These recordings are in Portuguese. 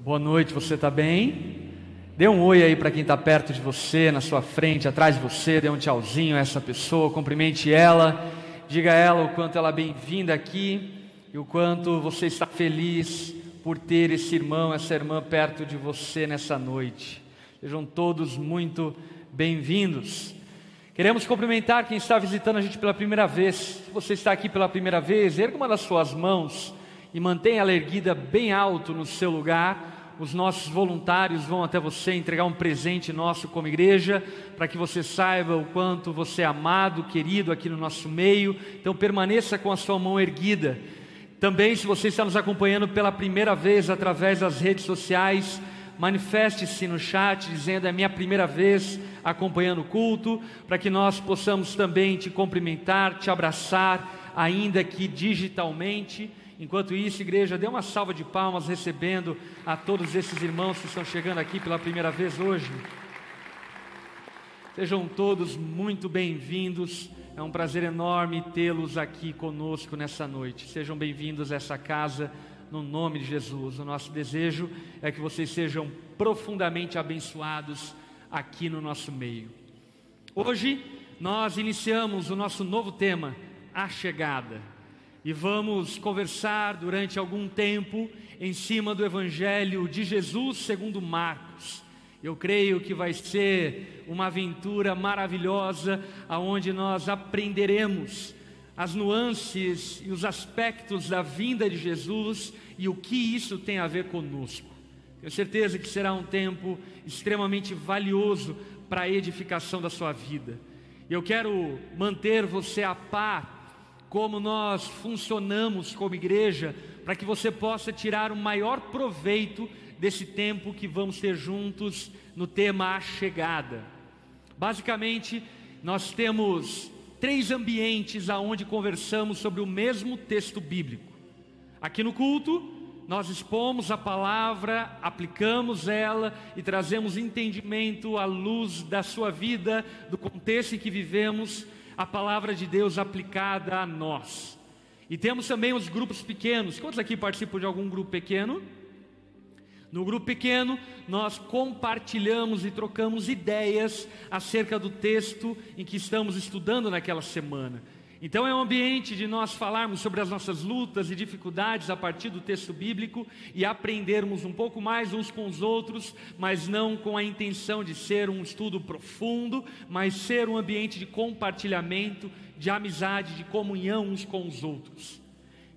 Boa noite, você está bem? Dê um oi aí para quem está perto de você, na sua frente, atrás de você, dê um tchauzinho a essa pessoa, cumprimente ela, diga a ela o quanto ela é bem-vinda aqui e o quanto você está feliz por ter esse irmão, essa irmã perto de você nessa noite. Sejam todos muito bem-vindos. Queremos cumprimentar quem está visitando a gente pela primeira vez. Se você está aqui pela primeira vez, erga uma das suas mãos e mantenha ela erguida bem alto no seu lugar. Os nossos voluntários vão até você entregar um presente nosso como igreja, para que você saiba o quanto você é amado, querido aqui no nosso meio. Então permaneça com a sua mão erguida. Também, se você está nos acompanhando pela primeira vez através das redes sociais, manifeste-se no chat dizendo é minha primeira vez acompanhando o culto, para que nós possamos também te cumprimentar, te abraçar, ainda que digitalmente. Enquanto isso, igreja, dê uma salva de palmas recebendo a todos esses irmãos que estão chegando aqui pela primeira vez hoje. Sejam todos muito bem-vindos. É um prazer enorme tê-los aqui conosco nessa noite. Sejam bem-vindos a essa casa no nome de Jesus. O nosso desejo é que vocês sejam profundamente abençoados aqui no nosso meio. Hoje nós iniciamos o nosso novo tema, a chegada, e vamos conversar durante algum tempo em cima do Evangelho de Jesus segundo Marcos. Eu creio que vai ser uma aventura maravilhosa, aonde nós aprenderemos as nuances e os aspectos da vinda de Jesus e o que isso tem a ver conosco. Tenho certeza que será um tempo extremamente valioso para a edificação da sua vida. Eu quero manter você a par como nós funcionamos como igreja, para que você possa tirar o maior proveito desse tempo que vamos ter juntos no tema A Chegada. Basicamente, nós temos três ambientes aonde conversamos sobre o mesmo texto bíblico. Aqui no culto, nós expomos a palavra, aplicamos ela e trazemos entendimento à luz da sua vida, do contexto em que vivemos, a palavra de Deus aplicada a nós. E temos também os grupos pequenos. Quantos aqui participam de algum grupo pequeno? No grupo pequeno, nós compartilhamos e trocamos ideias acerca do texto em que estamos estudando naquela semana. Então é um ambiente de nós falarmos sobre as nossas lutas e dificuldades a partir do texto bíblico e aprendermos um pouco mais uns com os outros, mas não com a intenção de ser um estudo profundo, mas ser um ambiente de compartilhamento, de amizade, de comunhão uns com os outros.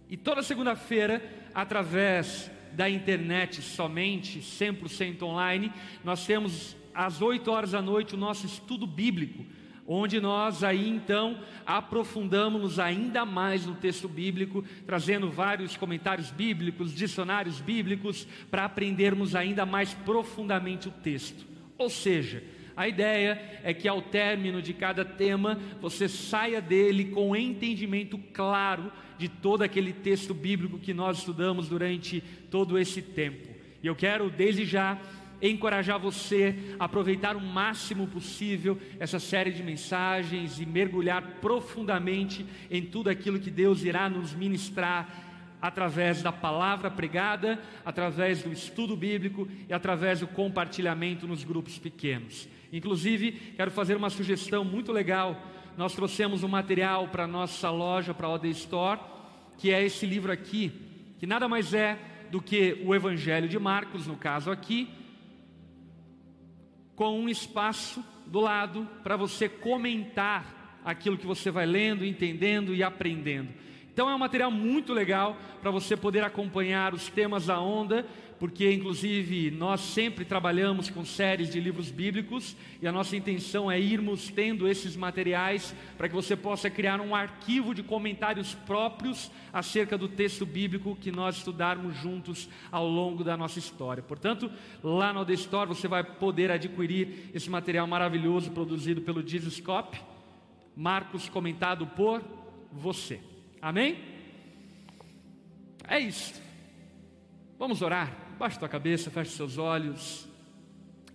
E toda segunda-feira, através da internet somente, 100% online, nós temos às 8 horas da noite o nosso estudo bíblico, onde nós aí então aprofundamos ainda mais no texto bíblico, trazendo vários comentários bíblicos, dicionários bíblicos, para aprendermos ainda mais profundamente o texto. Ou seja, a ideia é que ao término de cada tema você saia dele com entendimento claro de todo aquele texto bíblico que nós estudamos durante todo esse tempo. E eu quero desde já encorajar você a aproveitar o máximo possível essa série de mensagens e mergulhar profundamente em tudo aquilo que Deus irá nos ministrar através da palavra pregada, através do estudo bíblico e através do compartilhamento nos grupos pequenos. Inclusive, quero fazer uma sugestão muito legal. Nós trouxemos um material para nossa loja, para a OD Store, que é esse livro aqui, que nada mais é do que o Evangelho de Marcos, no caso aqui, com um espaço do lado para você comentar aquilo que você vai lendo, entendendo e aprendendo. Então é um material muito legal para você poder acompanhar os temas da onda porque inclusive nós sempre trabalhamos com séries de livros bíblicos e a nossa intenção é irmos tendo esses materiais para que você possa criar um arquivo de comentários próprios acerca do texto bíblico que nós estudarmos juntos ao longo da nossa história. Portanto, lá no The Store você vai poder adquirir esse material maravilhoso produzido pelo Dizescope, Marcos comentado por você. Amém? É isso. Vamos orar. Baixe tua cabeça, feche seus olhos.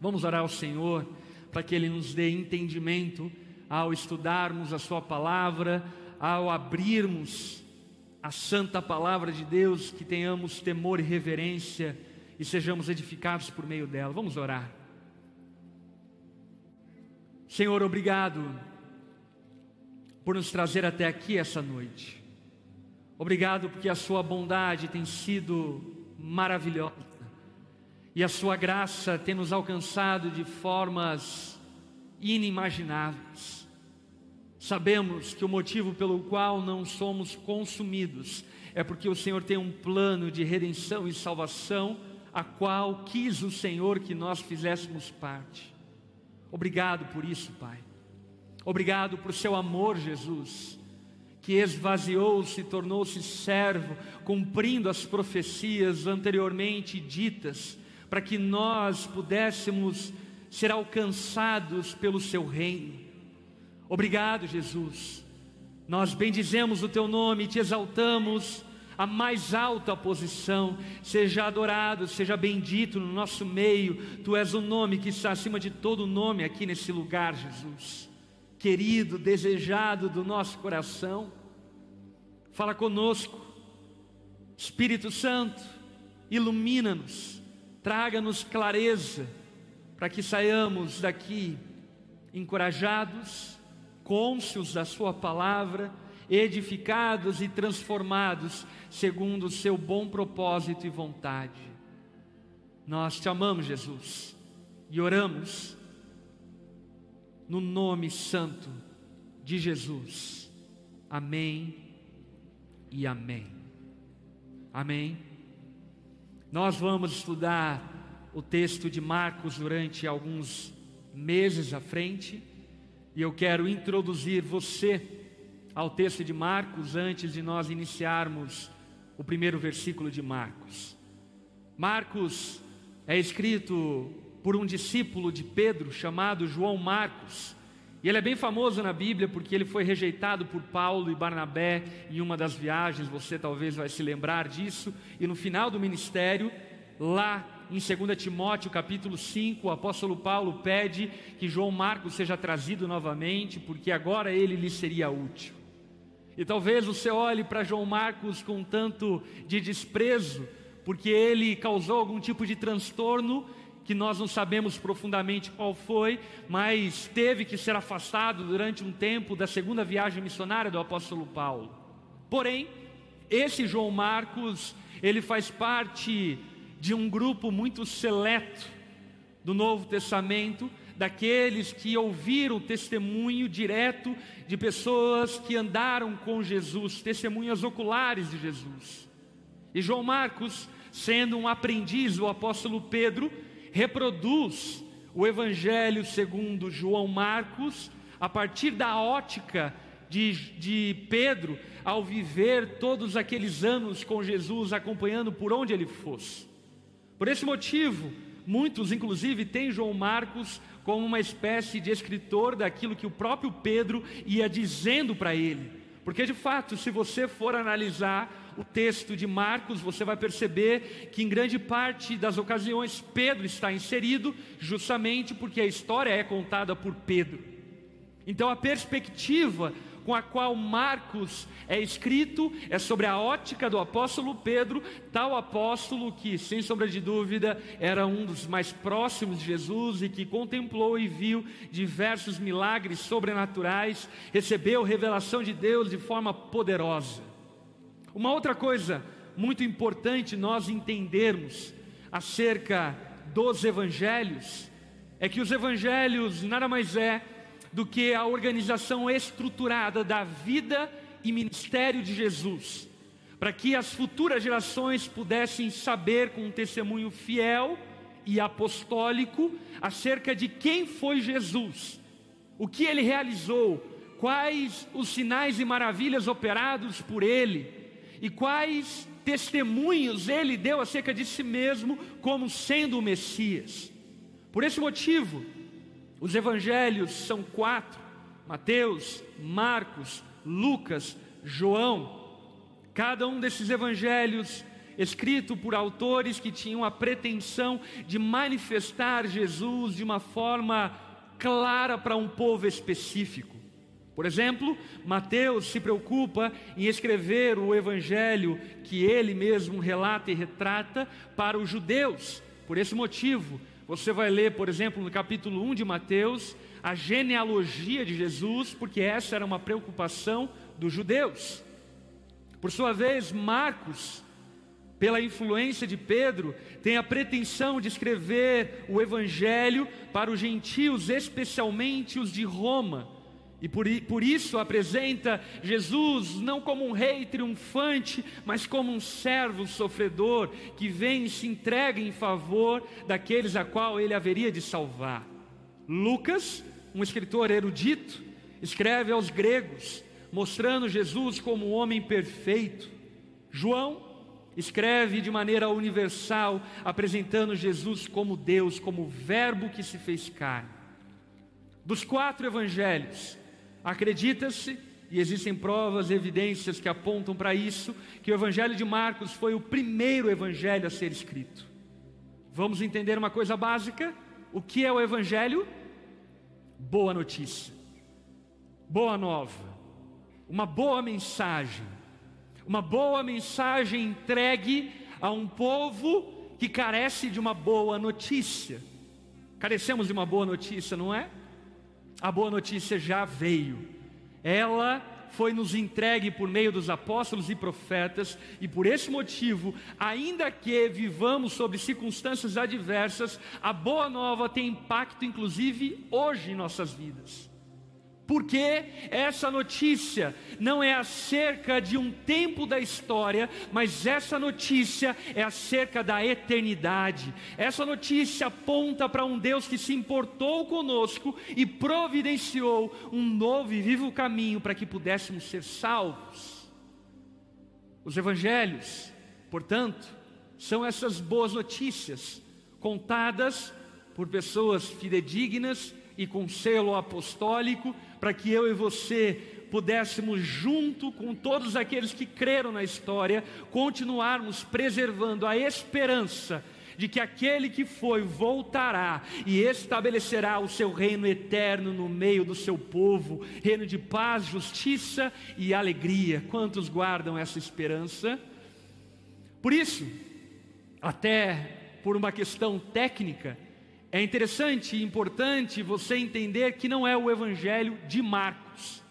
Vamos orar ao Senhor para que Ele nos dê entendimento ao estudarmos a Sua palavra, ao abrirmos a santa palavra de Deus, que tenhamos temor e reverência e sejamos edificados por meio dela. Vamos orar. Senhor, obrigado por nos trazer até aqui essa noite. Obrigado porque a Sua bondade tem sido maravilhosa e a Sua graça tem nos alcançado de formas inimagináveis. Sabemos que o motivo pelo qual não somos consumidos é porque o Senhor tem um plano de redenção e salvação, a qual quis o Senhor que nós fizéssemos parte. Obrigado por isso, Pai. Obrigado por seu amor, Jesus, que esvaziou-se, tornou-se servo, cumprindo as profecias anteriormente ditas, para que nós pudéssemos ser alcançados pelo seu reino. Obrigado, Jesus. Nós bendizemos o teu nome te exaltamos a mais alta posição. Seja adorado, seja bendito no nosso meio. Tu és o nome que está acima de todo nome aqui nesse lugar, Jesus querido, desejado do nosso coração. Fala conosco, Espírito Santo, ilumina-nos, traga-nos clareza, para que saiamos daqui encorajados, cônscios da Sua palavra, edificados e transformados segundo o Seu bom propósito e vontade. Nós te amamos, Jesus, e oramos no nome santo de Jesus. Amém e amém. Amém. Nós vamos estudar o texto de Marcos durante alguns meses à frente, e eu quero introduzir você ao texto de Marcos antes de nós iniciarmos o primeiro versículo de Marcos. Marcos é escrito por um discípulo de Pedro chamado João Marcos. E ele é bem famoso na Bíblia porque ele foi rejeitado por Paulo e Barnabé em uma das viagens, você talvez vai se lembrar disso. E no final do ministério, lá em 2 Timóteo capítulo 5, o apóstolo Paulo pede que João Marcos seja trazido novamente, porque agora ele lhe seria útil. E talvez você olhe para João Marcos com tanto de desprezo, porque ele causou algum tipo de transtorno que nós não sabemos profundamente qual foi, mas teve que ser afastado durante um tempo da segunda viagem missionária do apóstolo Paulo. Porém, esse João Marcos, ele faz parte de um grupo muito seleto do Novo Testamento, daqueles que ouviram testemunho direto de pessoas que andaram com Jesus, testemunhas oculares de Jesus. E João Marcos, sendo um aprendiz do apóstolo Pedro, reproduz o Evangelho segundo João Marcos, a partir da ótica de, de Pedro, ao viver todos aqueles anos com Jesus, acompanhando por onde ele fosse. Por esse motivo, muitos, inclusive, têm João Marcos como uma espécie de escritor daquilo que o próprio Pedro ia dizendo para ele. Porque de fato, se você for analisar o texto de Marcos, você vai perceber que em grande parte das ocasiões Pedro está inserido, justamente porque a história é contada por Pedro. Então a perspectiva com a qual Marcos é escrito é sobre a ótica do apóstolo Pedro, tal apóstolo que, sem sombra de dúvida, era um dos mais próximos de Jesus e que contemplou e viu diversos milagres sobrenaturais, recebeu revelação de Deus de forma poderosa. Uma outra coisa muito importante nós entendermos acerca dos evangelhos é que os evangelhos nada mais é do que a organização estruturada da vida e ministério de Jesus, para que as futuras gerações pudessem saber com um testemunho fiel e apostólico acerca de quem foi Jesus, o que ele realizou, quais os sinais e maravilhas operados por ele e quais testemunhos ele deu acerca de si mesmo como sendo o Messias. Por esse motivo, os evangelhos são quatro: Mateus, Marcos, Lucas, João. Cada um desses evangelhos escrito por autores que tinham a pretensão de manifestar Jesus de uma forma clara para um povo específico. Por exemplo, Mateus se preocupa em escrever o evangelho que ele mesmo relata e retrata para os judeus. Por esse motivo, você vai ler, por exemplo, no capítulo 1 de Mateus, a genealogia de Jesus, porque essa era uma preocupação dos judeus. Por sua vez, Marcos, pela influência de Pedro, tem a pretensão de escrever o evangelho para os gentios, especialmente os de Roma e por, por isso apresenta Jesus não como um rei triunfante, mas como um servo sofredor que vem e se entrega em favor daqueles a qual ele haveria de salvar. Lucas, um escritor erudito, escreve aos gregos, mostrando Jesus como um homem perfeito. João escreve de maneira universal, apresentando Jesus como Deus, como Verbo que se fez carne. Dos quatro evangelhos, Acredita-se, e existem provas, evidências que apontam para isso, que o Evangelho de Marcos foi o primeiro evangelho a ser escrito. Vamos entender uma coisa básica? O que é o Evangelho? Boa notícia, boa nova, uma boa mensagem, uma boa mensagem entregue a um povo que carece de uma boa notícia. Carecemos de uma boa notícia, não é? A boa notícia já veio. Ela foi nos entregue por meio dos apóstolos e profetas, e por esse motivo, ainda que vivamos sob circunstâncias adversas, a boa nova tem impacto inclusive hoje em nossas vidas. Porque essa notícia não é acerca de um tempo da história, mas essa notícia é acerca da eternidade. Essa notícia aponta para um Deus que se importou conosco e providenciou um novo e vivo caminho para que pudéssemos ser salvos. Os evangelhos, portanto, são essas boas notícias contadas por pessoas fidedignas e com selo apostólico para que eu e você pudéssemos, junto com todos aqueles que creram na história, continuarmos preservando a esperança de que aquele que foi voltará e estabelecerá o seu reino eterno no meio do seu povo, reino de paz, justiça e alegria. Quantos guardam essa esperança? Por isso, até por uma questão técnica, é interessante e importante você entender que não é o Evangelho de Marcos,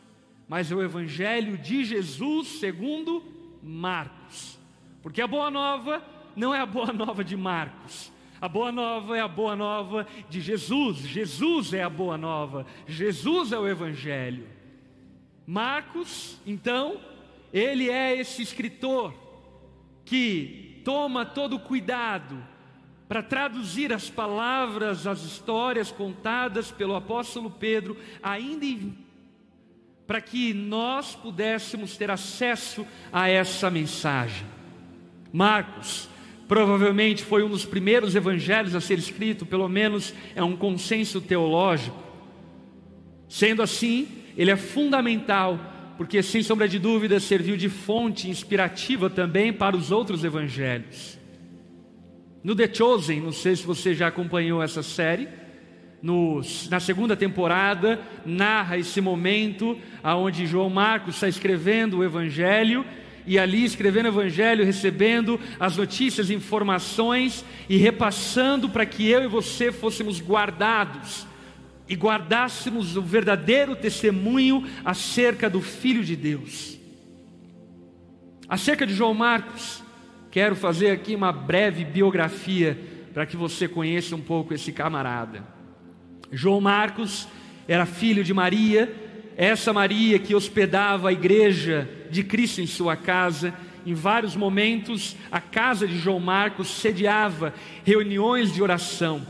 mas é o Evangelho de Jesus segundo Marcos. Porque a boa nova não é a boa nova de Marcos. A boa nova é a boa nova de Jesus. Jesus é a boa nova. Jesus é o Evangelho. Marcos, então, ele é esse escritor que toma todo cuidado para traduzir as palavras, as histórias contadas pelo apóstolo Pedro, ainda para que nós pudéssemos ter acesso a essa mensagem. Marcos provavelmente foi um dos primeiros evangelhos a ser escrito, pelo menos é um consenso teológico. Sendo assim, ele é fundamental, porque sem sombra de dúvida serviu de fonte inspirativa também para os outros evangelhos. No The Chosen, não sei se você já acompanhou essa série, no, na segunda temporada, narra esse momento onde João Marcos está escrevendo o Evangelho, e ali escrevendo o Evangelho, recebendo as notícias, informações e repassando para que eu e você fôssemos guardados e guardássemos o verdadeiro testemunho acerca do Filho de Deus. Acerca de João Marcos, Quero fazer aqui uma breve biografia para que você conheça um pouco esse camarada. João Marcos era filho de Maria, essa Maria que hospedava a igreja de Cristo em sua casa. Em vários momentos, a casa de João Marcos sediava reuniões de oração.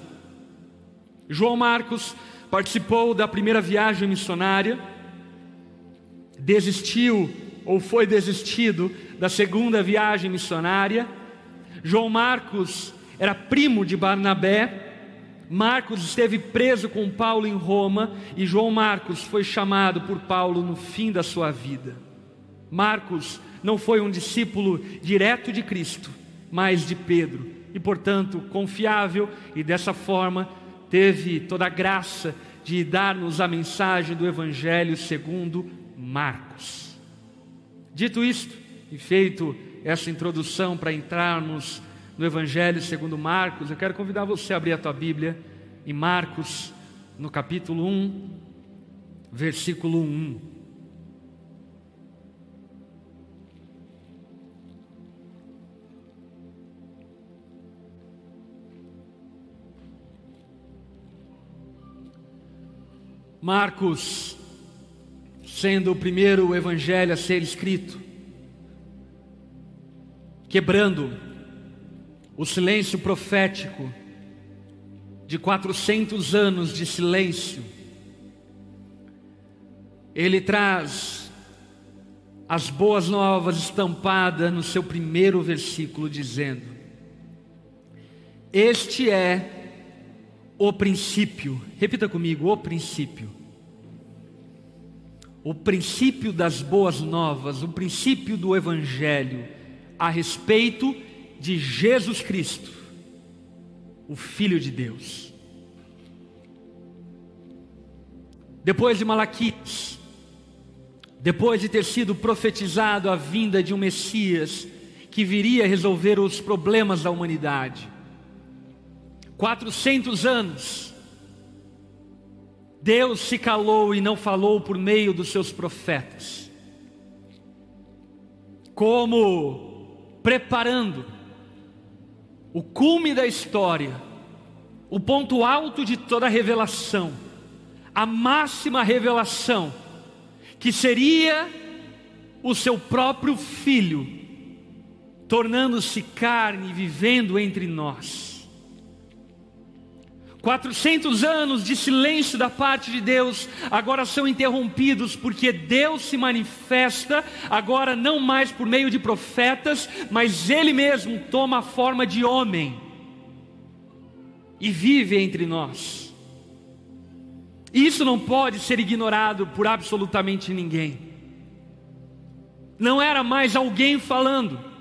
João Marcos participou da primeira viagem missionária, desistiu ou foi desistido da segunda viagem missionária. João Marcos era primo de Barnabé. Marcos esteve preso com Paulo em Roma e João Marcos foi chamado por Paulo no fim da sua vida. Marcos não foi um discípulo direto de Cristo, mas de Pedro, e portanto confiável, e dessa forma teve toda a graça de dar-nos a mensagem do Evangelho segundo Marcos. Dito isto, e feito essa introdução para entrarmos no Evangelho segundo Marcos, eu quero convidar você a abrir a tua Bíblia em Marcos, no capítulo 1, versículo 1. Marcos, sendo o primeiro evangelho a ser escrito, quebrando o silêncio profético de 400 anos de silêncio, ele traz as boas novas estampadas no seu primeiro versículo, dizendo: Este é o princípio, repita comigo: o princípio. O princípio das boas novas, o princípio do Evangelho a respeito de Jesus Cristo, o Filho de Deus. Depois de Malaquias, depois de ter sido profetizado a vinda de um Messias que viria resolver os problemas da humanidade, 400 anos, Deus se calou e não falou por meio dos seus profetas, como preparando o cume da história, o ponto alto de toda a revelação, a máxima revelação, que seria o seu próprio filho, tornando-se carne, vivendo entre nós 400 anos de silêncio da parte de Deus agora são interrompidos porque Deus se manifesta agora não mais por meio de profetas, mas Ele mesmo toma a forma de homem e vive entre nós. Isso não pode ser ignorado por absolutamente ninguém. Não era mais alguém falando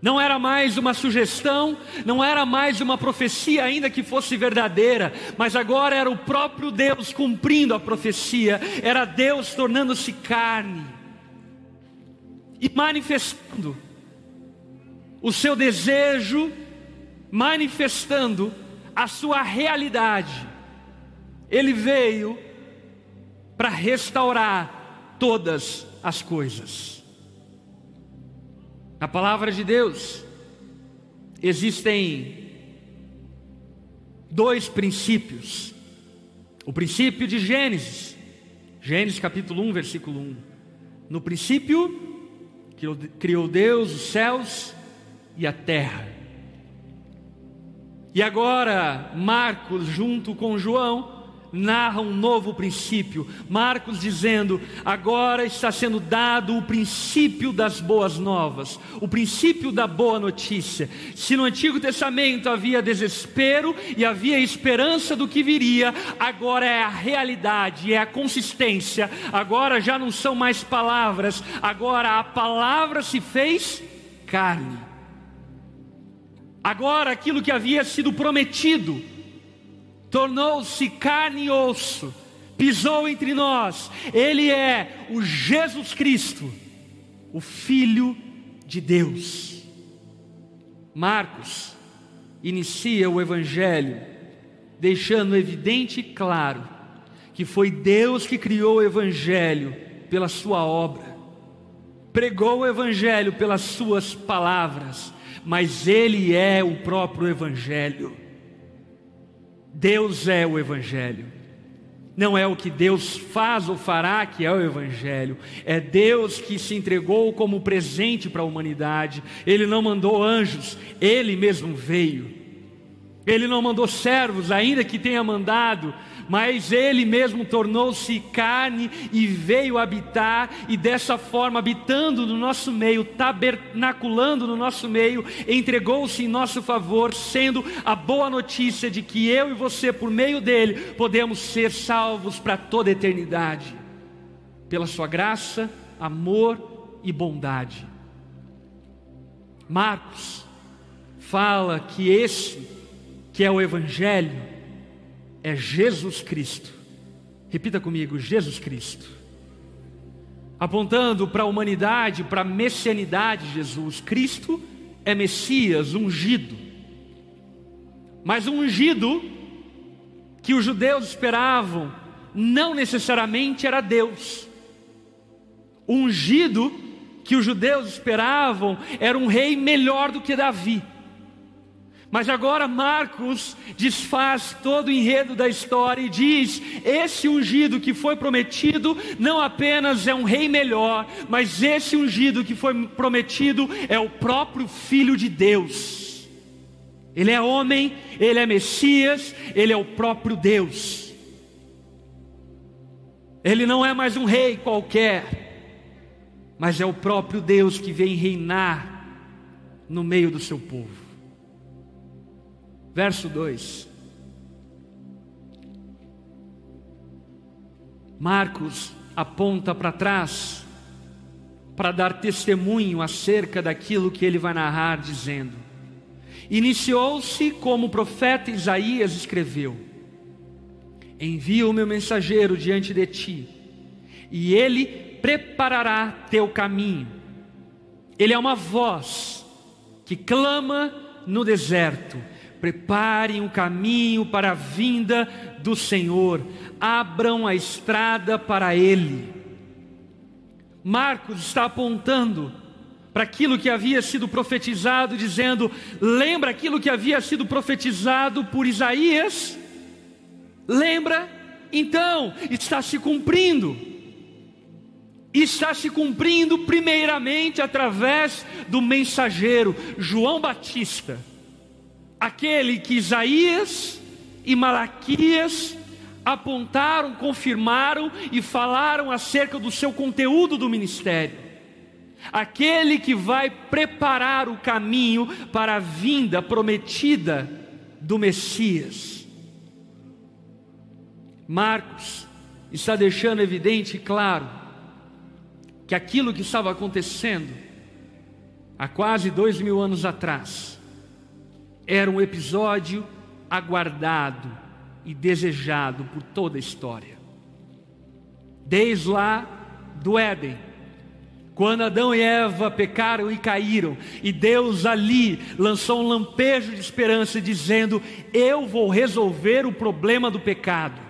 não era mais uma sugestão, não era mais uma profecia, ainda que fosse verdadeira, mas agora era o próprio Deus cumprindo a profecia, era Deus tornando-se carne e manifestando o seu desejo, manifestando a sua realidade. Ele veio para restaurar todas as coisas. Na palavra de Deus existem dois princípios. O princípio de Gênesis, Gênesis capítulo 1, versículo 1. No princípio criou Deus os céus e a terra. E agora, Marcos, junto com João, narra um novo princípio. Marcos dizendo: agora está sendo dado o princípio das boas novas, o princípio da boa notícia. Se no Antigo Testamento havia desespero e havia esperança do que viria, agora é a realidade, é a consistência. Agora já não são mais palavras, agora a palavra se fez carne. Agora aquilo que havia sido prometido, tornou-se carne e osso, pisou entre nós. Ele é o Jesus Cristo, o Filho de Deus. Marcos inicia o Evangelho, deixando evidente e claro que foi Deus que criou o Evangelho pela Sua obra, pregou o Evangelho pelas Suas palavras, mas Ele é o próprio Evangelho. Deus é o Evangelho. Não é o que Deus faz ou fará que é o Evangelho, é Deus que se entregou como presente para a humanidade. Ele não mandou anjos, ele mesmo veio. Ele não mandou servos, ainda que tenha mandado, mas ele mesmo tornou-se carne e veio habitar, e dessa forma, habitando no nosso meio, tabernaculando no nosso meio, entregou-se em nosso favor, sendo a boa notícia de que eu e você, por meio dele, podemos ser salvos para toda a eternidade, pela sua graça, amor e bondade. Marcos fala que esse, que é o Evangelho, é Jesus Cristo. Repita comigo: Jesus Cristo. Apontando para a humanidade, para a messianidade de Jesus. Cristo é Messias, ungido. Mas ungido que os judeus esperavam não necessariamente era Deus. O ungido que os judeus esperavam era um rei melhor do que Davi. Mas agora Marcos desfaz todo o enredo da história e diz: esse ungido que foi prometido não apenas é um rei melhor, mas esse ungido que foi prometido é o próprio Filho de Deus. Ele é homem, ele é Messias, ele é o próprio Deus. Ele não é mais um rei qualquer, mas é o próprio Deus que vem reinar no meio do seu povo. Verso 2. Marcos aponta para trás para dar testemunho acerca daquilo que ele vai narrar, dizendo: Iniciou-se como o profeta Isaías escreveu: Envia o meu mensageiro diante de ti, e ele preparará teu caminho. Ele é uma voz que clama no deserto Preparem o caminho para a vinda do Senhor, abram a estrada para Ele. Marcos está apontando para aquilo que havia sido profetizado, dizendo: lembra aquilo que havia sido profetizado por Isaías? Lembra? Então, está se cumprindo. Está se cumprindo primeiramente através do mensageiro João Batista aquele que Isaías e Malaquias apontaram, confirmaram e falaram acerca do seu conteúdo do ministério. Aquele que vai preparar o caminho para a vinda prometida do Messias. Marcos está deixando evidente e claro que aquilo que estava acontecendo há quase dois mil anos atrás era um episódio aguardado e desejado por toda a história. Desde lá do Éden, quando Adão e Eva pecaram e caíram, e Deus ali lançou um lampejo de esperança, dizendo: Eu vou resolver o problema do pecado.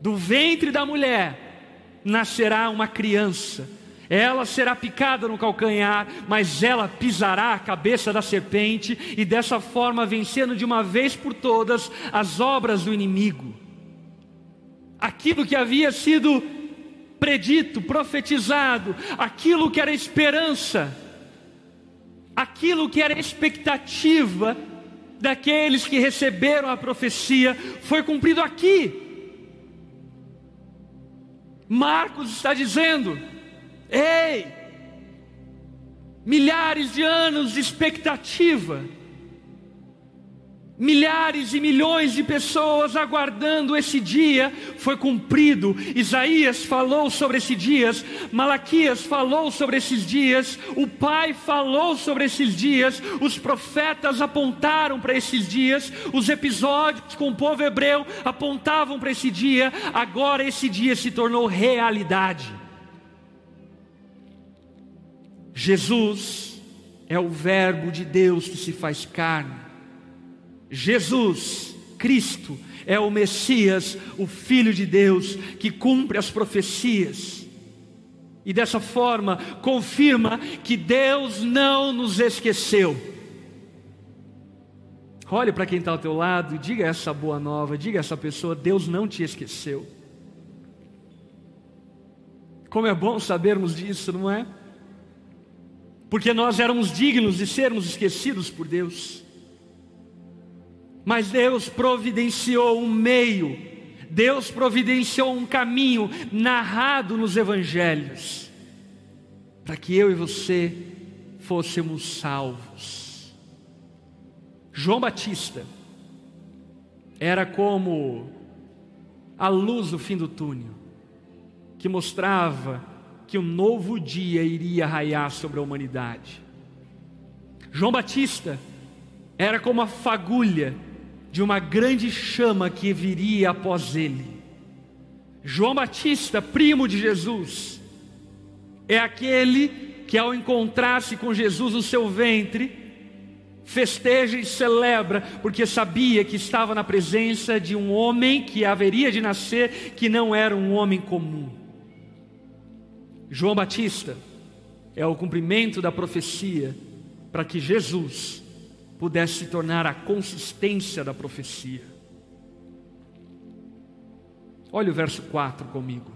Do ventre da mulher nascerá uma criança ela será picada no calcanhar, mas ela pisará a cabeça da serpente e dessa forma vencendo de uma vez por todas as obras do inimigo. Aquilo que havia sido predito, profetizado, aquilo que era esperança, aquilo que era expectativa daqueles que receberam a profecia, foi cumprido aqui. Marcos está dizendo: Ei! Milhares de anos de expectativa, milhares e milhões de pessoas aguardando esse dia, foi cumprido. Isaías falou sobre esses dias, Malaquias falou sobre esses dias, o Pai falou sobre esses dias, os profetas apontaram para esses dias, os episódios com o povo hebreu apontavam para esse dia, agora esse dia se tornou realidade. Jesus é o Verbo de Deus que se faz carne. Jesus, Cristo, é o Messias, o Filho de Deus, que cumpre as profecias. E dessa forma confirma que Deus não nos esqueceu. Olhe para quem está ao teu lado, diga essa boa nova, diga essa pessoa: Deus não te esqueceu. Como é bom sabermos disso, não é? Porque nós éramos dignos de sermos esquecidos por Deus. Mas Deus providenciou um meio, Deus providenciou um caminho narrado nos evangelhos, para que eu e você fôssemos salvos. João Batista era como a luz do fim do túnel, que mostrava que um novo dia iria raiar sobre a humanidade. João Batista era como a fagulha de uma grande chama que viria após ele. João Batista, primo de Jesus, é aquele que, ao encontrar-se com Jesus no seu ventre, festeja e celebra, porque sabia que estava na presença de um homem que haveria de nascer, que não era um homem comum. João Batista é o cumprimento da profecia para que Jesus pudesse se tornar a consistência da profecia. Olha o verso 4 comigo.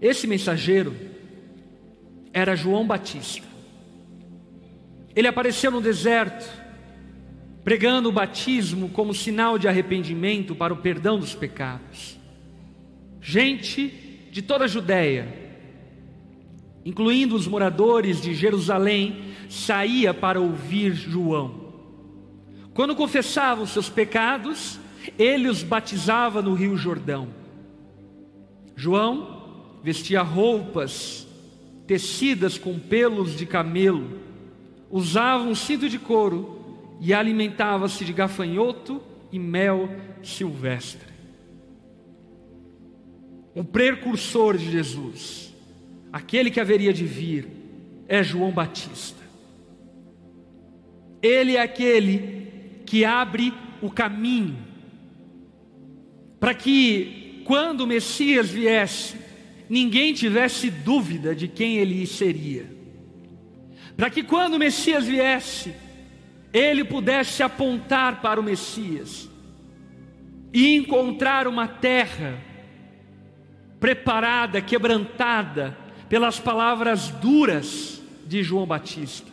Esse mensageiro era João Batista. Ele apareceu no deserto, pregando o batismo como sinal de arrependimento para o perdão dos pecados. Gente de toda a Judéia, incluindo os moradores de Jerusalém, saía para ouvir João. Quando confessavam seus pecados, ele os batizava no Rio Jordão. João vestia roupas tecidas com pelos de camelo, usava um cinto de couro e alimentava-se de gafanhoto e mel silvestre. O precursor de Jesus, aquele que haveria de vir, é João Batista. Ele é aquele que abre o caminho para que, quando o Messias viesse, ninguém tivesse dúvida de quem ele seria. Para que, quando o Messias viesse, ele pudesse apontar para o Messias e encontrar uma terra preparada, quebrantada pelas palavras duras de João Batista.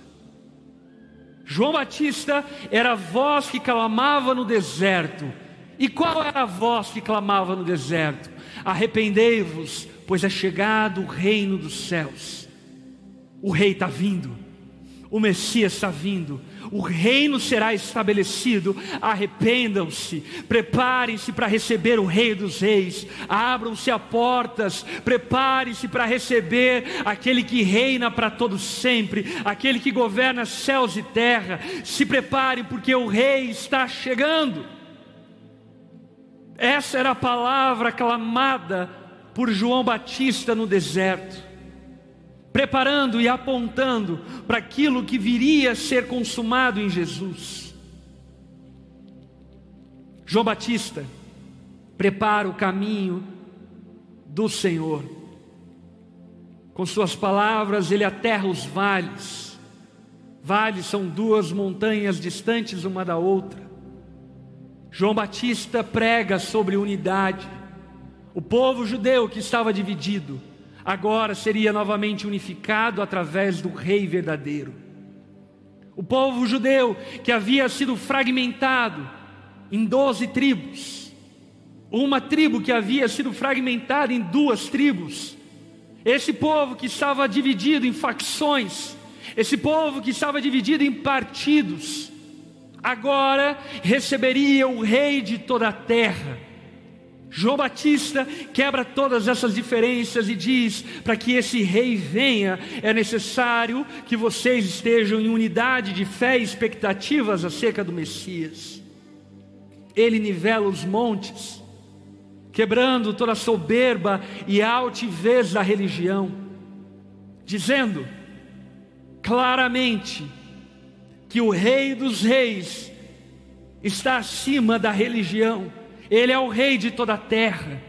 João Batista era a voz que clamava no deserto. E qual era a voz que clamava no deserto? Arrependei-vos, pois é chegado o reino dos céus. O rei está vindo, o Messias está vindo, o reino será estabelecido. Arrependam-se, preparem-se para receber o Rei dos Reis, abram-se as portas, preparem-se para receber aquele que reina para todos sempre, aquele que governa céus e terra. Se preparem, porque o Rei está chegando. Essa era a palavra clamada por João Batista no deserto preparando e apontando para aquilo que viria a ser consumado em Jesus. João Batista prepara o caminho do Senhor. Com suas palavras, ele aterra os vales. Vales são duas montanhas distantes uma da outra. João Batista prega sobre unidade. O povo judeu que estava dividido agora seria novamente unificado através do Rei verdadeiro. O povo judeu que havia sido fragmentado em doze tribos, uma tribo que havia sido fragmentada em duas tribos, esse povo que estava dividido em facções, esse povo que estava dividido em partidos, agora receberia o Rei de toda a terra João Batista quebra todas essas diferenças e diz: para que esse rei venha, é necessário que vocês estejam em unidade de fé e expectativas acerca do Messias. Ele nivela os montes, quebrando toda a soberba e altivez da religião, dizendo claramente que o Rei dos Reis está acima da religião ele é o rei de toda a terra.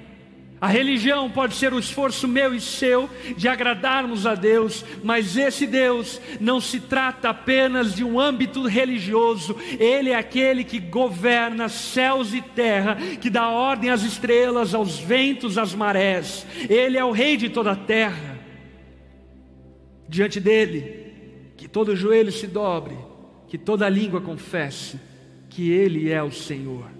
A religião pode ser o esforço meu e seu de agradarmos a Deus, mas esse Deus não se trata apenas de um âmbito religioso, Ele é aquele que governa céus e terra, que dá ordem às estrelas, aos ventos, às marés, Ele é o Rei de toda a terra. Diante dele, que todo joelho se dobre, que toda língua confesse que Ele é o Senhor.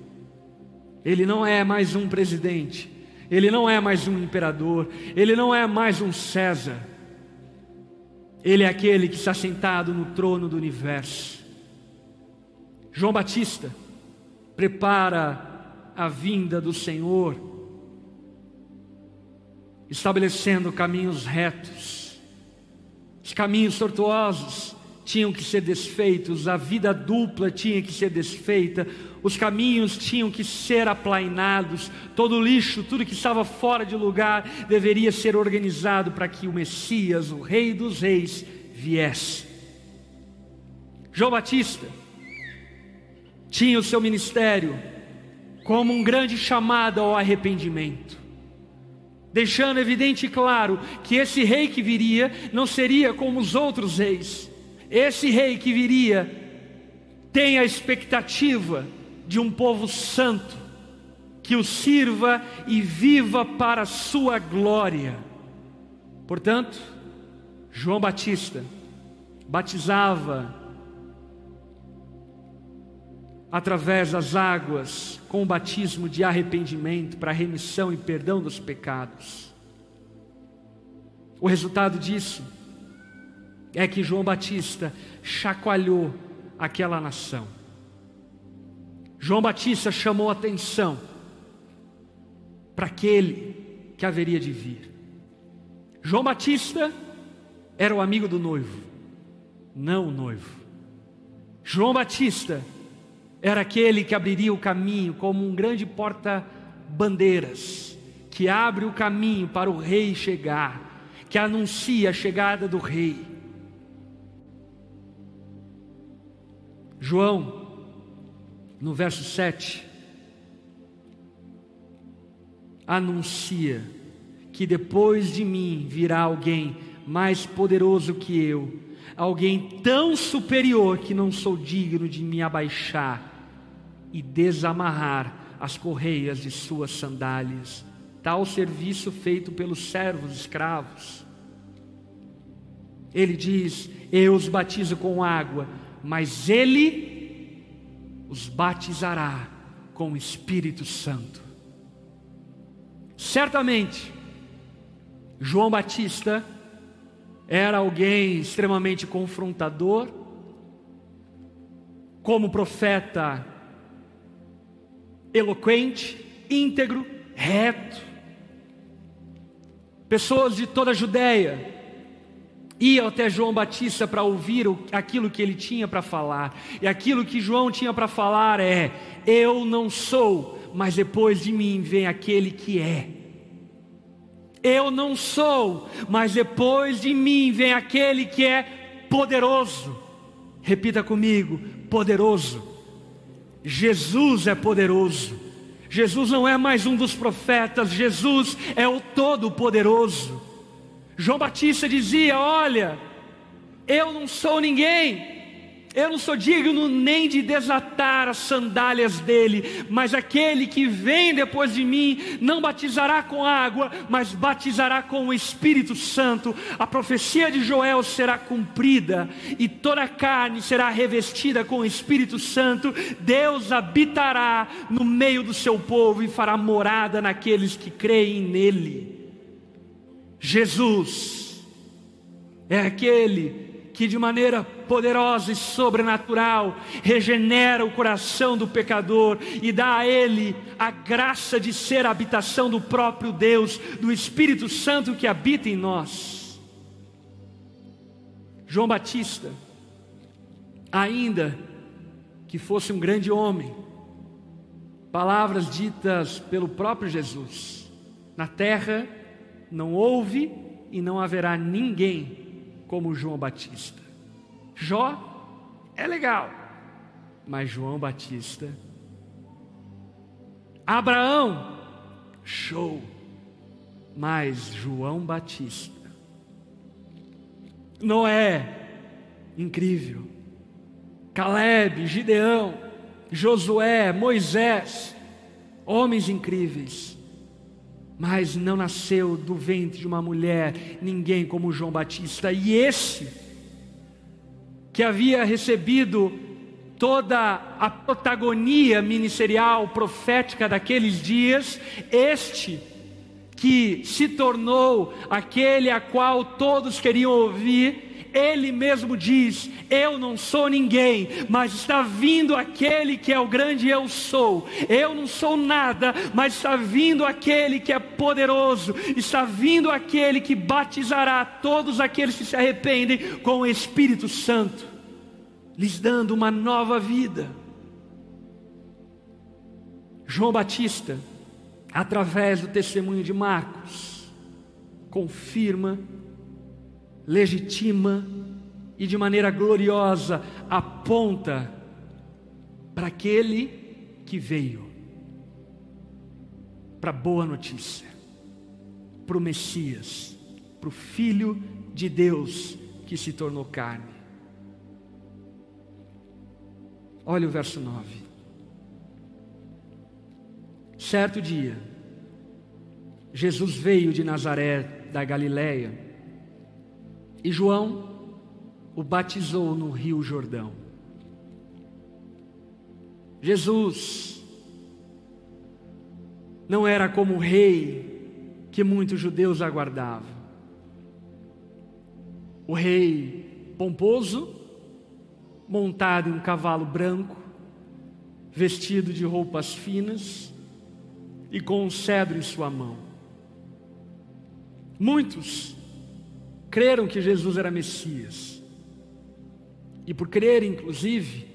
Ele não é mais um presidente, ele não é mais um imperador, ele não é mais um César. Ele é aquele que está sentado no trono do universo. João Batista prepara a vinda do Senhor, estabelecendo caminhos retos, os caminhos tortuosos tinham que ser desfeitos, a vida dupla tinha que ser desfeita, os caminhos tinham que ser aplainados, todo o lixo, tudo que estava fora de lugar, deveria ser organizado para que o Messias, o Rei dos Reis, viesse. João Batista tinha o seu ministério como um grande chamado ao arrependimento, deixando evidente e claro que esse rei que viria não seria como os outros reis, esse rei que viria tem a expectativa de um povo santo, que o sirva e viva para a sua glória. Portanto, João Batista batizava através das águas com o batismo de arrependimento para remissão e perdão dos pecados. O resultado disso é que João Batista chacoalhou aquela nação. João Batista chamou atenção para aquele que haveria de vir. João Batista era o amigo do noivo, não o noivo. João Batista era aquele que abriria o caminho como um grande porta-bandeiras, que abre o caminho para o rei chegar, que anuncia a chegada do rei. João, no verso 7, anuncia que depois de mim virá alguém mais poderoso que eu, alguém tão superior que não sou digno de me abaixar e desamarrar as correias de suas sandálias. Tal serviço feito pelos servos escravos. Ele diz: Eu os batizo com água, mas ele os batizará com o Espírito Santo. Certamente, João Batista era alguém extremamente confrontador, como profeta eloquente, íntegro, reto. Pessoas de toda a Judéia iam até João Batista para ouvir aquilo que ele tinha para falar. E aquilo que João tinha para falar é: Eu não sou, mas depois de mim vem aquele que é. Eu não sou, mas depois de mim vem aquele que é poderoso. Repita comigo: poderoso. Jesus é poderoso. Jesus não é mais um dos profetas, Jesus é o Todo-Poderoso. João Batista dizia: Olha, eu não sou ninguém, eu não sou digno nem de desatar as sandálias dele, mas aquele que vem depois de mim não batizará com água, mas batizará com o Espírito Santo. A profecia de Joel será cumprida e toda a carne será revestida com o Espírito Santo. Deus habitará no meio do seu povo e fará morada naqueles que creem nele. Jesus é aquele que de maneira poderosa e sobrenatural regenera o coração do pecador e dá a ele a graça de ser a habitação do próprio Deus, do Espírito Santo que habita em nós. João Batista, ainda que fosse um grande homem, palavras ditas pelo próprio Jesus: na terra não houve e não haverá ninguém como João Batista. Jó é legal, mas João Batista. Abraão, show, mas João Batista. Noé, incrível. Caleb, Gideão, Josué, Moisés, homens incríveis mas não nasceu do ventre de uma mulher ninguém como João Batista. E esse, que havia recebido toda a protagonia ministerial profética daqueles dias, este que se tornou aquele a qual todos queriam ouvir, ele mesmo diz: Eu não sou ninguém, mas está vindo aquele que é o grande eu sou. Eu não sou nada, mas está vindo aquele que é poderoso. Está vindo aquele que batizará todos aqueles que se arrependem com o Espírito Santo. lhes dando uma nova vida. João Batista, através do testemunho de Marcos, confirma, legitima e de maneira gloriosa aponta para aquele que veio, para a boa notícia, para o Messias, para o Filho de Deus que se tornou carne. Olha o verso 9. Certo dia, Jesus veio de Nazaré da Galiléia e João o batizou no Rio Jordão. Jesus não era como o rei que muitos judeus aguardavam. O rei pomposo, montado em um cavalo branco, vestido de roupas finas e com um cedro em sua mão. Muitos creram que Jesus era Messias, e por crer, inclusive,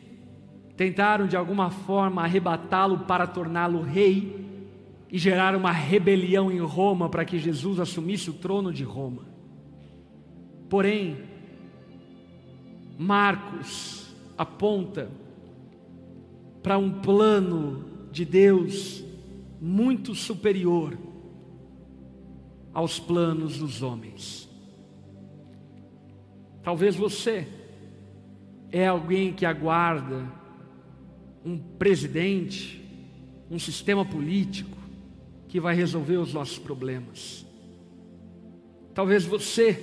tentaram de alguma forma arrebatá-lo para torná-lo rei e gerar uma rebelião em Roma para que Jesus assumisse o trono de Roma. Porém, Marcos aponta para um plano de Deus muito superior aos planos dos homens. Talvez você é alguém que aguarda um presidente, um sistema político que vai resolver os nossos problemas. Talvez você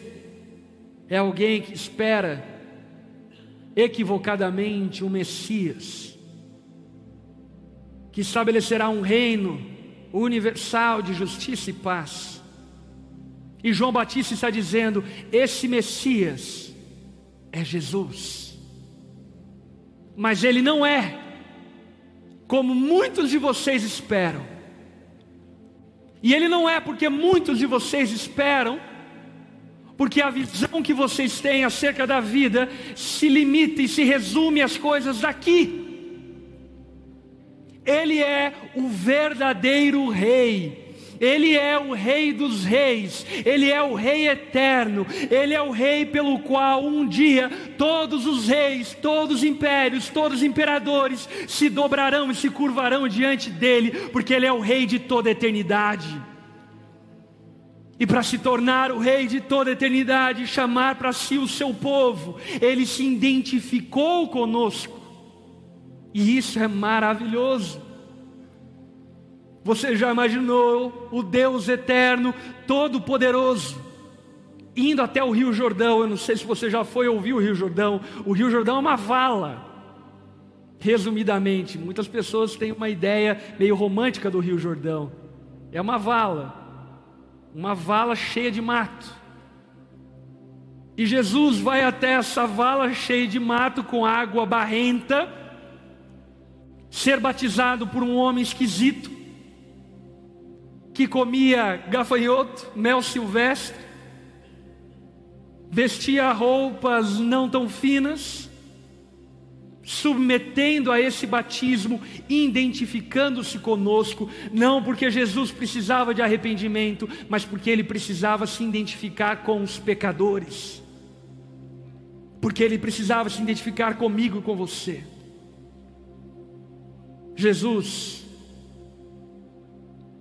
é alguém que espera equivocadamente um Messias, que estabelecerá um reino universal de justiça e paz. E João Batista está dizendo: esse Messias é Jesus, mas ele não é como muitos de vocês esperam. E ele não é porque muitos de vocês esperam porque a visão que vocês têm acerca da vida se limita e se resume às coisas daqui. Ele é o verdadeiro Rei. Ele é o Rei dos Reis, Ele é o Rei eterno, Ele é o Rei pelo qual um dia todos os reis, todos os impérios, todos os imperadores se dobrarão e se curvarão diante dele, porque Ele é o Rei de toda a eternidade e para se tornar o rei de toda a eternidade, chamar para si o seu povo, ele se identificou conosco, e isso é maravilhoso. Você já imaginou o Deus eterno, todo-poderoso, indo até o Rio Jordão? Eu não sei se você já foi ouvir o Rio Jordão. O Rio Jordão é uma vala. Resumidamente, muitas pessoas têm uma ideia meio romântica do Rio Jordão. É uma vala uma vala cheia de mato. E Jesus vai até essa vala cheia de mato com água barrenta, ser batizado por um homem esquisito, que comia gafanhoto, mel silvestre, vestia roupas não tão finas, submetendo a esse batismo, identificando-se conosco, não porque Jesus precisava de arrependimento, mas porque ele precisava se identificar com os pecadores, porque ele precisava se identificar comigo e com você. Jesus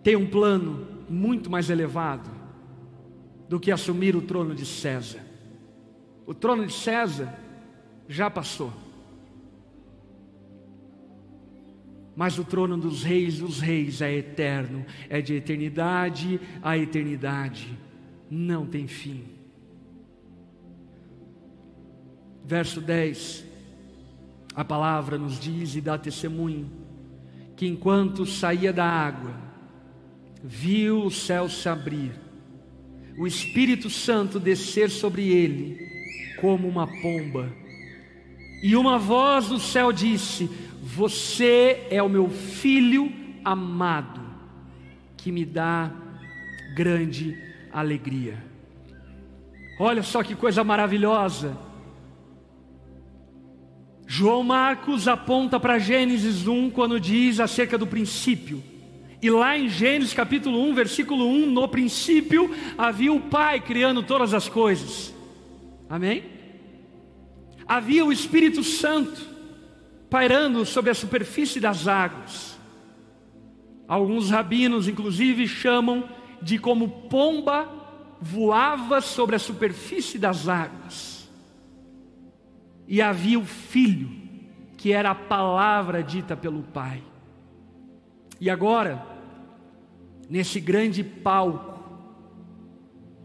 tem um plano muito mais elevado do que assumir o trono de César. O trono de César já passou. Mas o trono dos reis dos reis é eterno, é de eternidade a eternidade, não tem fim. Verso 10, a palavra nos diz e dá testemunho que enquanto saía da água, viu o céu se abrir, o Espírito Santo descer sobre ele como uma pomba, e uma voz do céu disse: você é o meu filho amado, que me dá grande alegria. Olha só que coisa maravilhosa. João Marcos aponta para Gênesis 1 quando diz acerca do princípio. E lá em Gênesis capítulo 1, versículo 1, no princípio havia o Pai criando todas as coisas. Amém? Havia o Espírito Santo pairando sobre a superfície das águas. Alguns rabinos, inclusive, chamam de como pomba voava sobre a superfície das águas. E havia o Filho, que era a palavra dita pelo Pai. E agora, nesse grande palco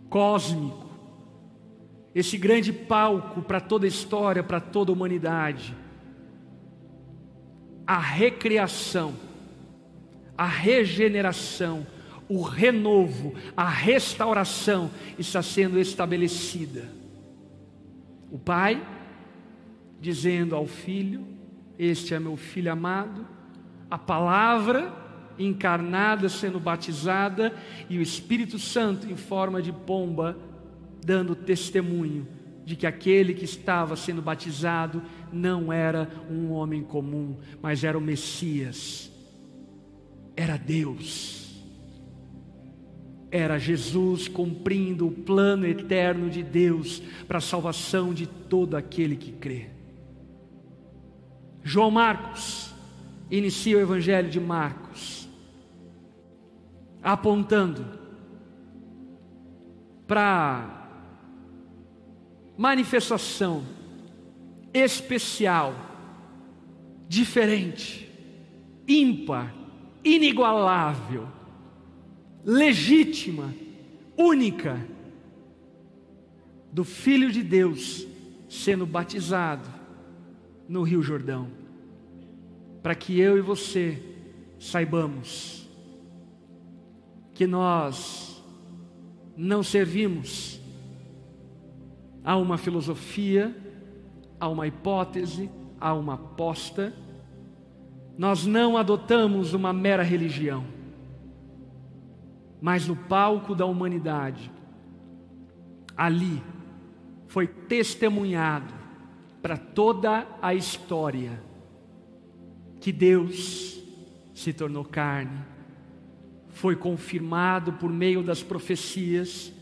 cósmico, esse grande palco para toda a história, para toda a humanidade, a recriação, a regeneração, o renovo, a restauração está sendo estabelecida. O Pai dizendo ao Filho: Este é meu filho amado, a palavra encarnada sendo batizada e o Espírito Santo em forma de pomba dando testemunho de que aquele que estava sendo batizado não era um homem comum, mas era o Messias, era Deus. Era Jesus cumprindo o plano eterno de Deus para a salvação de todo aquele que crê. João Marcos inicia o Evangelho de Marcos apontando para manifestação especial, diferente, ímpar, inigualável, legítima, única do Filho de Deus sendo batizado no Rio Jordão, para que eu e você saibamos que nós não servimos. A uma filosofia, a uma hipótese, a uma aposta, nós não adotamos uma mera religião, mas no palco da humanidade, ali foi testemunhado para toda a história que Deus se tornou carne foi confirmado por meio das profecias,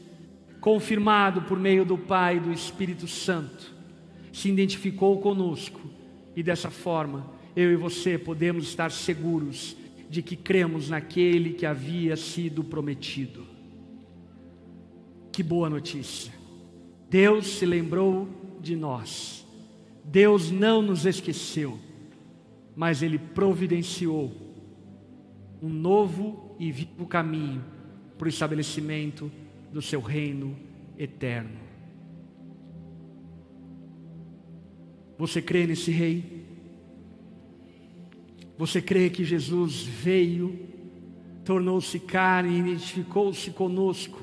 confirmado por meio do Pai e do Espírito Santo, se identificou conosco e dessa forma eu e você podemos estar seguros de que cremos naquele que havia sido prometido. Que boa notícia! Deus se lembrou de nós, Deus não nos esqueceu, mas Ele providenciou um novo e vivo caminho para o estabelecimento do seu reino eterno. Você crê nesse rei? Você crê que Jesus veio, tornou-se carne, identificou-se conosco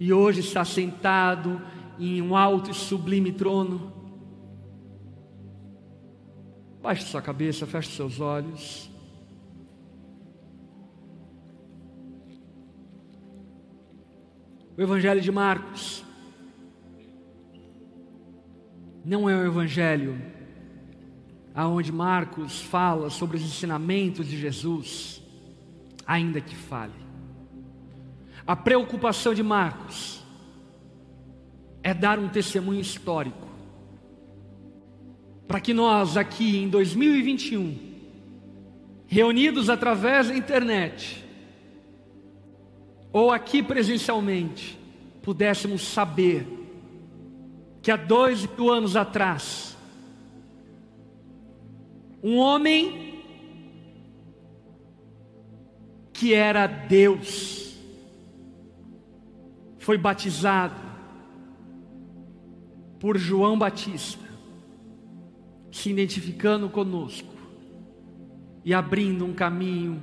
e hoje está sentado em um alto e sublime trono? Baixe sua cabeça, feche seus olhos. O Evangelho de Marcos não é um evangelho aonde Marcos fala sobre os ensinamentos de Jesus, ainda que fale. A preocupação de Marcos é dar um testemunho histórico, para que nós aqui em 2021, reunidos através da internet, ou aqui presencialmente, pudéssemos saber que há dois mil anos atrás, um homem que era Deus, foi batizado por João Batista, se identificando conosco e abrindo um caminho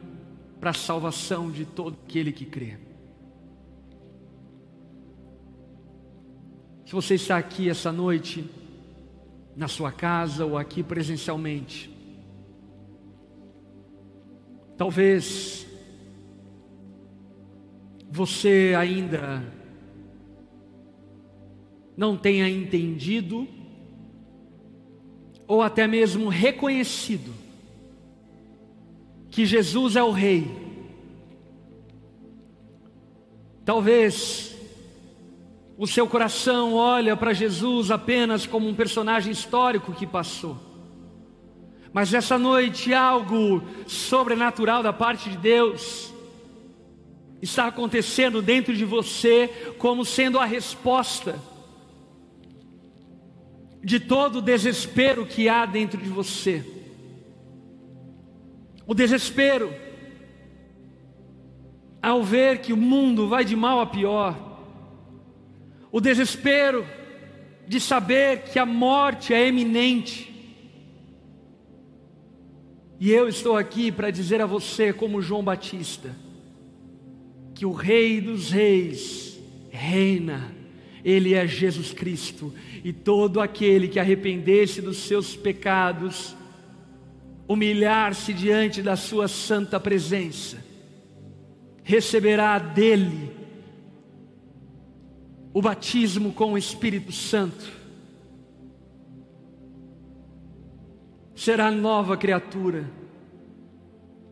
para a salvação de todo aquele que crê. Se você está aqui essa noite, na sua casa ou aqui presencialmente, talvez você ainda não tenha entendido ou até mesmo reconhecido que Jesus é o Rei. Talvez o seu coração olha para Jesus apenas como um personagem histórico que passou. Mas essa noite algo sobrenatural da parte de Deus está acontecendo dentro de você como sendo a resposta de todo o desespero que há dentro de você. O desespero ao ver que o mundo vai de mal a pior. O desespero de saber que a morte é eminente. E eu estou aqui para dizer a você, como João Batista, que o Rei dos Reis reina, Ele é Jesus Cristo, e todo aquele que arrependesse dos seus pecados, humilhar-se diante da Sua santa presença, receberá dele o batismo com o Espírito Santo, será nova criatura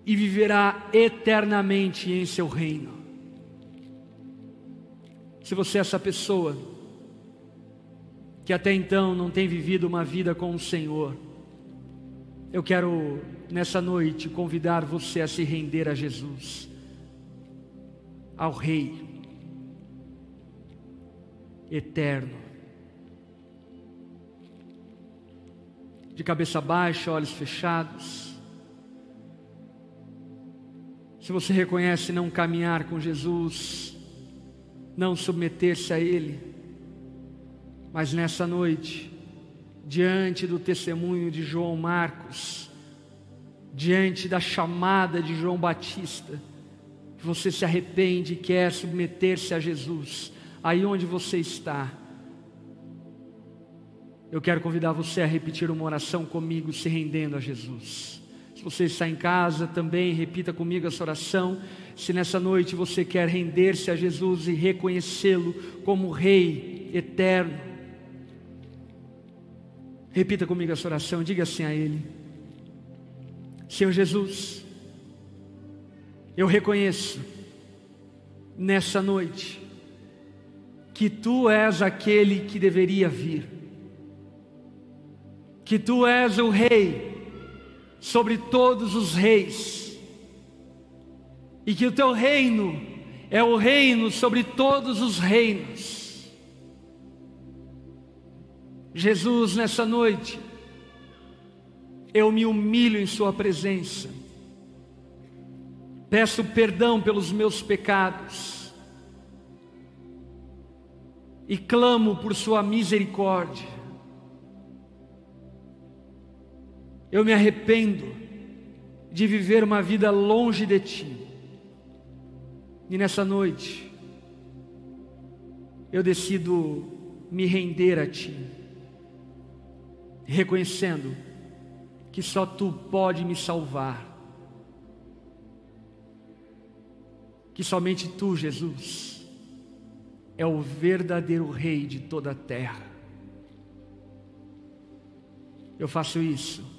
e viverá eternamente em seu reino. Se você é essa pessoa, que até então não tem vivido uma vida com o Senhor, eu quero nessa noite convidar você a se render a Jesus, ao Rei eterno. De cabeça baixa, olhos fechados. Se você reconhece não caminhar com Jesus, não submeter-se a Ele, mas nessa noite, diante do testemunho de João Marcos, diante da chamada de João Batista, você se arrepende e quer submeter-se a Jesus, aí onde você está, eu quero convidar você a repetir uma oração comigo, se rendendo a Jesus. Se você está em casa, também repita comigo essa oração. Se nessa noite você quer render-se a Jesus e reconhecê-lo como Rei eterno, repita comigo essa oração, diga assim a Ele: Senhor Jesus, eu reconheço nessa noite que tu és aquele que deveria vir, que tu és o Rei sobre todos os reis, e que o teu reino é o reino sobre todos os reinos. Jesus, nessa noite, eu me humilho em Sua presença, peço perdão pelos meus pecados, e clamo por Sua misericórdia. Eu me arrependo de viver uma vida longe de Ti. E nessa noite, eu decido me render a Ti, reconhecendo que só Tu pode me salvar, que somente Tu, Jesus, é o verdadeiro Rei de toda a terra. Eu faço isso